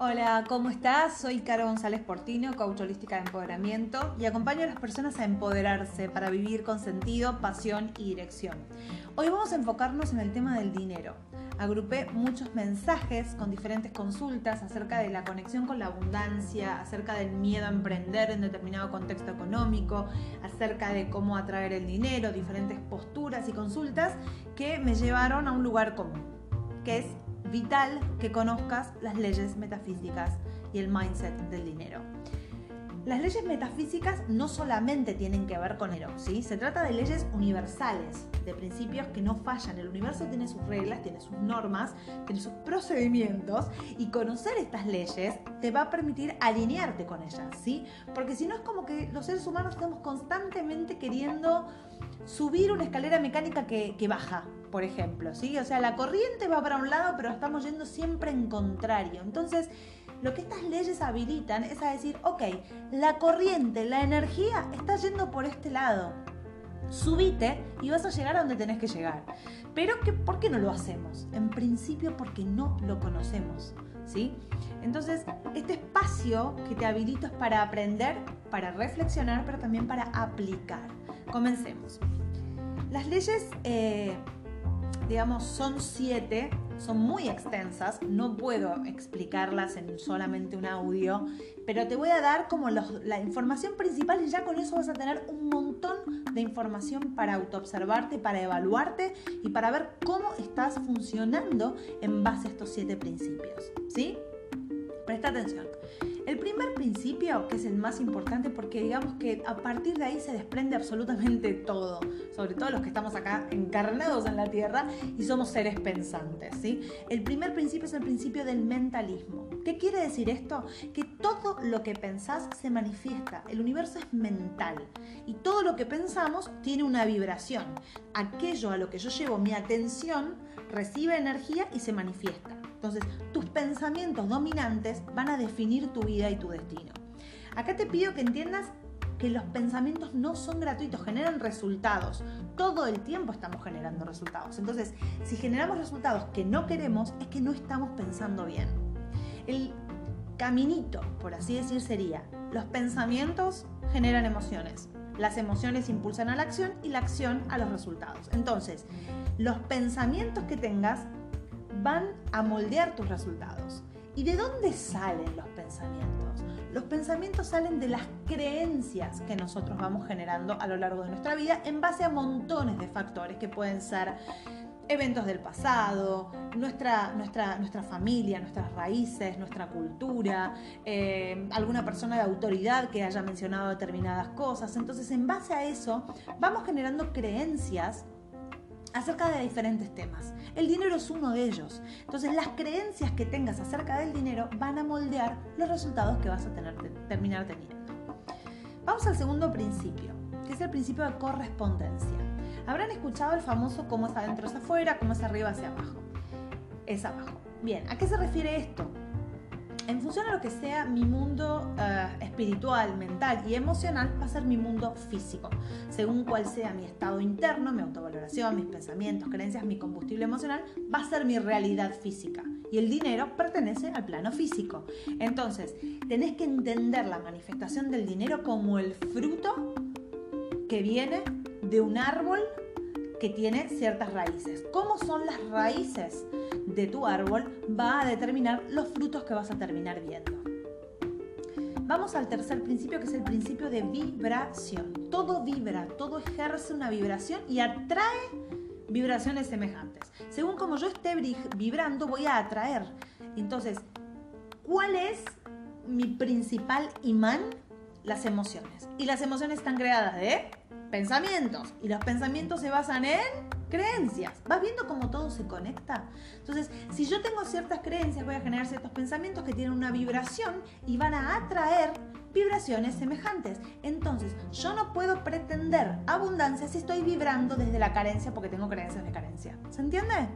Hola, ¿cómo estás? Soy Caro González Portino, coach holística de empoderamiento y acompaño a las personas a empoderarse para vivir con sentido, pasión y dirección. Hoy vamos a enfocarnos en el tema del dinero. Agrupé muchos mensajes con diferentes consultas acerca de la conexión con la abundancia, acerca del miedo a emprender en determinado contexto económico, acerca de cómo atraer el dinero, diferentes posturas y consultas que me llevaron a un lugar común, que es vital que conozcas las leyes metafísicas y el mindset del dinero. Las leyes metafísicas no solamente tienen que ver con dinero, ¿sí? Se trata de leyes universales, de principios que no fallan. El universo tiene sus reglas, tiene sus normas, tiene sus procedimientos y conocer estas leyes te va a permitir alinearte con ellas, ¿sí? Porque si no es como que los seres humanos estamos constantemente queriendo subir una escalera mecánica que, que baja, por ejemplo, ¿sí? O sea, la corriente va para un lado, pero estamos yendo siempre en contrario. Entonces, lo que estas leyes habilitan es a decir, ok, la corriente, la energía está yendo por este lado. Subite y vas a llegar a donde tenés que llegar. Pero ¿por qué no lo hacemos? En principio porque no lo conocemos. ¿sí? Entonces, este espacio que te habilito es para aprender, para reflexionar, pero también para aplicar. Comencemos. Las leyes eh, digamos, son siete, son muy extensas, no puedo explicarlas en solamente un audio, pero te voy a dar como la información principal y ya con eso vas a tener un montón de información para autoobservarte, para evaluarte y para ver cómo estás funcionando en base a estos siete principios, ¿sí? Presta atención. El primer principio, que es el más importante porque digamos que a partir de ahí se desprende absolutamente todo, sobre todo los que estamos acá encarnados en la Tierra y somos seres pensantes. ¿sí? El primer principio es el principio del mentalismo. ¿Qué quiere decir esto? Que todo lo que pensás se manifiesta. El universo es mental y todo lo que pensamos tiene una vibración. Aquello a lo que yo llevo mi atención recibe energía y se manifiesta. Entonces, tus pensamientos dominantes van a definir tu vida y tu destino. Acá te pido que entiendas que los pensamientos no son gratuitos, generan resultados. Todo el tiempo estamos generando resultados. Entonces, si generamos resultados que no queremos, es que no estamos pensando bien. El caminito, por así decir, sería, los pensamientos generan emociones, las emociones impulsan a la acción y la acción a los resultados. Entonces, los pensamientos que tengas van a moldear tus resultados. ¿Y de dónde salen los pensamientos? Los pensamientos salen de las creencias que nosotros vamos generando a lo largo de nuestra vida en base a montones de factores que pueden ser eventos del pasado, nuestra, nuestra, nuestra familia, nuestras raíces, nuestra cultura, eh, alguna persona de autoridad que haya mencionado determinadas cosas. Entonces, en base a eso, vamos generando creencias acerca de diferentes temas. El dinero es uno de ellos. Entonces las creencias que tengas acerca del dinero van a moldear los resultados que vas a tener, terminar teniendo. Vamos al segundo principio, que es el principio de correspondencia. Habrán escuchado el famoso cómo es adentro es afuera, cómo es arriba hacia abajo. Es abajo. Bien, ¿a qué se refiere esto? En función a lo que sea mi mundo eh, espiritual, mental y emocional, va a ser mi mundo físico. Según cuál sea mi estado interno, mi autovaloración, mis pensamientos, creencias, mi combustible emocional, va a ser mi realidad física. Y el dinero pertenece al plano físico. Entonces, tenés que entender la manifestación del dinero como el fruto que viene de un árbol que tiene ciertas raíces. ¿Cómo son las raíces de tu árbol? Va a determinar los frutos que vas a terminar viendo. Vamos al tercer principio, que es el principio de vibración. Todo vibra, todo ejerce una vibración y atrae vibraciones semejantes. Según como yo esté vibrando, voy a atraer. Entonces, ¿cuál es mi principal imán? Las emociones. Y las emociones están creadas de pensamientos. Y los pensamientos se basan en creencias. ¿Vas viendo cómo todo se conecta? Entonces, si yo tengo ciertas creencias, voy a generar ciertos pensamientos que tienen una vibración y van a atraer vibraciones semejantes. Entonces, yo no puedo pretender abundancia si estoy vibrando desde la carencia porque tengo creencias de carencia. ¿Se entiende?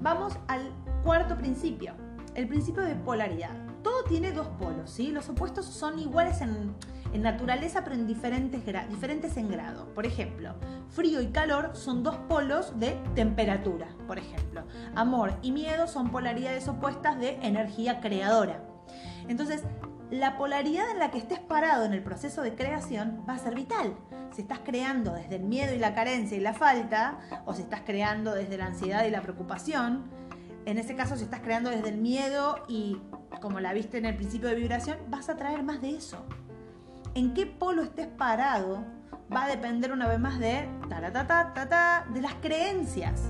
Vamos al cuarto principio, el principio de polaridad. Todo tiene dos polos, ¿sí? Los opuestos son iguales en, en naturaleza pero en diferentes, diferentes en grado. Por ejemplo, frío y calor son dos polos de temperatura, por ejemplo. Amor y miedo son polaridades opuestas de energía creadora. Entonces, la polaridad en la que estés parado en el proceso de creación va a ser vital. Si estás creando desde el miedo y la carencia y la falta, o si estás creando desde la ansiedad y la preocupación, en ese caso si estás creando desde el miedo y como la viste en el principio de vibración, vas a traer más de eso. En qué polo estés parado va a depender una vez más de de las creencias.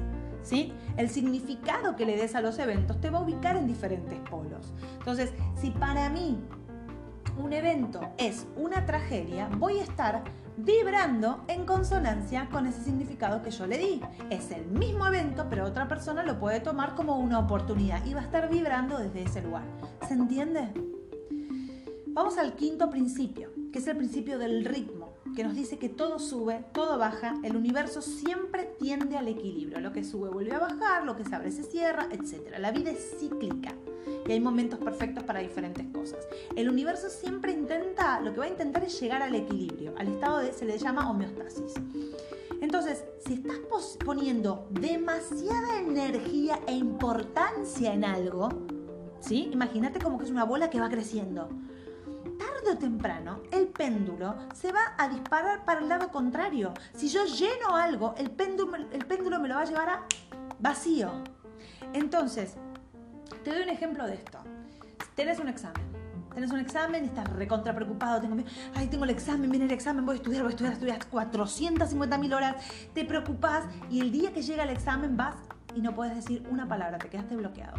¿Sí? El significado que le des a los eventos te va a ubicar en diferentes polos. Entonces, si para mí un evento es una tragedia, voy a estar vibrando en consonancia con ese significado que yo le di. Es el mismo evento, pero otra persona lo puede tomar como una oportunidad y va a estar vibrando desde ese lugar. ¿Se entiende? Vamos al quinto principio, que es el principio del ritmo que nos dice que todo sube, todo baja, el universo siempre tiende al equilibrio. Lo que sube vuelve a bajar, lo que se abre se cierra, etc. La vida es cíclica y hay momentos perfectos para diferentes cosas. El universo siempre intenta, lo que va a intentar es llegar al equilibrio, al estado de, se le llama homeostasis. Entonces, si estás poniendo demasiada energía e importancia en algo, ¿sí? Imagínate como que es una bola que va creciendo temprano el péndulo se va a disparar para el lado contrario. Si yo lleno algo, el péndulo, el péndulo me lo va a llevar a vacío. Entonces, te doy un ejemplo de esto. Tenés un examen. Tenés un examen, estás recontra preocupado, tengo, ay, tengo el examen, viene el examen, voy a estudiar, voy a estudiar, estudiar 450 mil horas, te preocupas y el día que llega el examen vas y no puedes decir una palabra, te quedaste bloqueado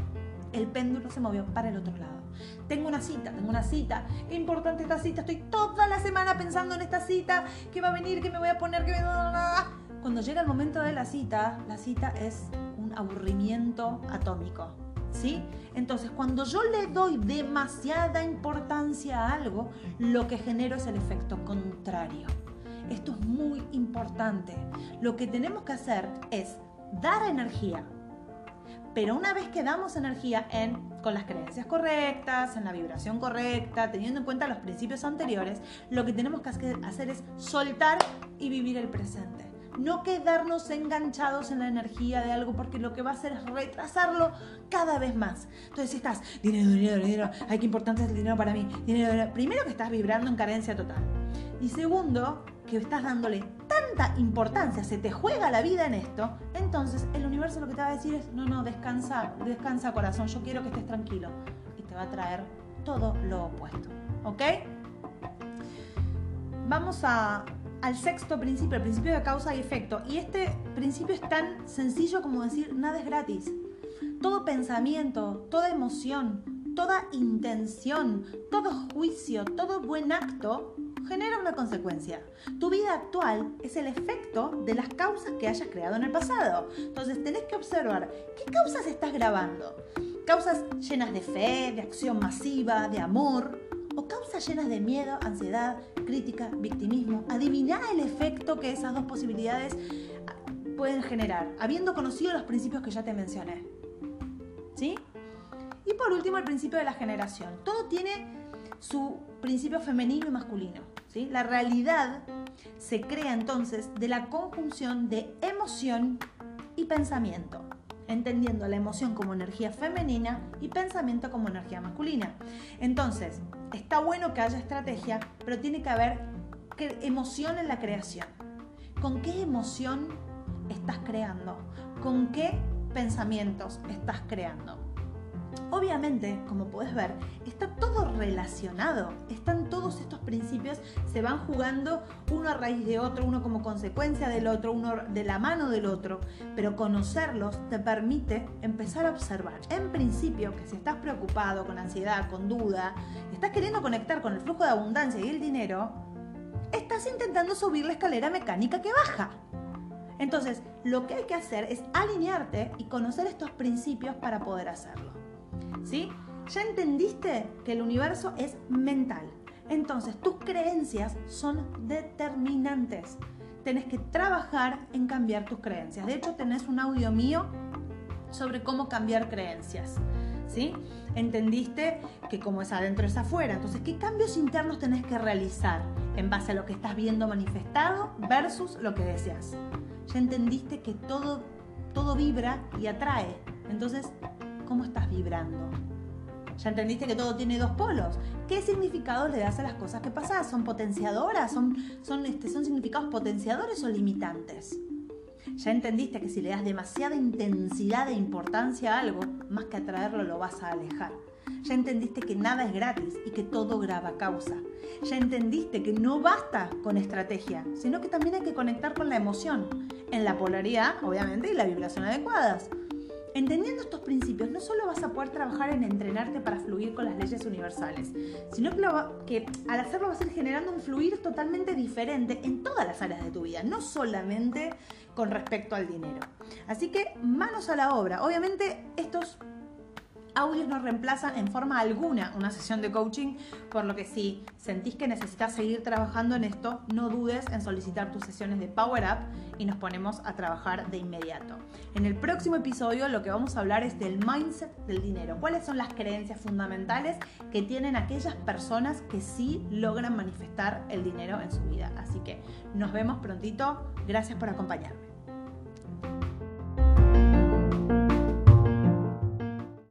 el péndulo se movió para el otro lado. Tengo una cita, tengo una cita. Qué importante esta cita. Estoy toda la semana pensando en esta cita. ¿Qué va a venir? ¿Qué me voy a poner? ¿Qué me... Cuando llega el momento de la cita, la cita es un aburrimiento atómico. ¿Sí? Entonces, cuando yo le doy demasiada importancia a algo, lo que genero es el efecto contrario. Esto es muy importante. Lo que tenemos que hacer es dar energía, pero una vez que damos energía en, con las creencias correctas, en la vibración correcta, teniendo en cuenta los principios anteriores, lo que tenemos que hacer es soltar y vivir el presente. No quedarnos enganchados en la energía de algo porque lo que va a hacer es retrasarlo cada vez más. Entonces, si estás, dinero, dinero, dinero, ay, qué importante es el dinero para mí. Dinero, dinero. Primero que estás vibrando en carencia total. Y segundo, que estás dándole tanta importancia, se te juega la vida en esto, entonces el universo lo que te va a decir es, no, no, descansa, descansa corazón, yo quiero que estés tranquilo. Y te va a traer todo lo opuesto. ¿Ok? Vamos a, al sexto principio, el principio de causa y efecto. Y este principio es tan sencillo como decir, nada es gratis. Todo pensamiento, toda emoción, toda intención, todo juicio, todo buen acto genera una consecuencia. Tu vida actual es el efecto de las causas que hayas creado en el pasado. Entonces tenés que observar qué causas estás grabando. Causas llenas de fe, de acción masiva, de amor, o causas llenas de miedo, ansiedad, crítica, victimismo. Adivina el efecto que esas dos posibilidades pueden generar, habiendo conocido los principios que ya te mencioné. ¿Sí? Y por último, el principio de la generación. Todo tiene su principio femenino y masculino. La realidad se crea entonces de la conjunción de emoción y pensamiento, entendiendo la emoción como energía femenina y pensamiento como energía masculina. Entonces, está bueno que haya estrategia, pero tiene que haber emoción en la creación. ¿Con qué emoción estás creando? ¿Con qué pensamientos estás creando? Obviamente, como puedes ver, está todo relacionado. Están todos estos principios, se van jugando uno a raíz de otro, uno como consecuencia del otro, uno de la mano del otro. Pero conocerlos te permite empezar a observar. En principio, que si estás preocupado, con ansiedad, con duda, estás queriendo conectar con el flujo de abundancia y el dinero, estás intentando subir la escalera mecánica que baja. Entonces, lo que hay que hacer es alinearte y conocer estos principios para poder hacerlo. ¿Sí? Ya entendiste que el universo es mental. Entonces, tus creencias son determinantes. Tenés que trabajar en cambiar tus creencias. De hecho, tenés un audio mío sobre cómo cambiar creencias. ¿sí? Entendiste que como es adentro es afuera. Entonces, ¿qué cambios internos tenés que realizar en base a lo que estás viendo manifestado versus lo que deseas? Ya entendiste que todo, todo vibra y atrae. Entonces, ¿cómo estás vibrando? Ya entendiste que todo tiene dos polos. ¿Qué significado le das a las cosas que pasan? ¿Son potenciadoras? ¿Son, son, este, ¿Son significados potenciadores o limitantes? Ya entendiste que si le das demasiada intensidad e importancia a algo, más que atraerlo lo vas a alejar. Ya entendiste que nada es gratis y que todo graba causa. Ya entendiste que no basta con estrategia, sino que también hay que conectar con la emoción, en la polaridad, obviamente, y la vibración adecuadas. Entendiendo estos principios, no solo vas a poder trabajar en entrenarte para fluir con las leyes universales, sino que, al hacerlo vas a ir generando un fluir totalmente diferente en todas las áreas de tu vida, no solamente con respecto al dinero. Así que manos a la obra. Obviamente estos audios no reemplazan en forma alguna una sesión de coaching, por lo que si sentís que necesitas seguir trabajando en esto, no dudes en solicitar tus sesiones de Power Up y nos ponemos a trabajar de inmediato. En el próximo episodio lo que vamos a hablar es del mindset del dinero. ¿Cuáles son las creencias fundamentales que tienen aquellas personas que sí logran manifestar el dinero en su vida? Así que nos vemos prontito. Gracias por acompañarme.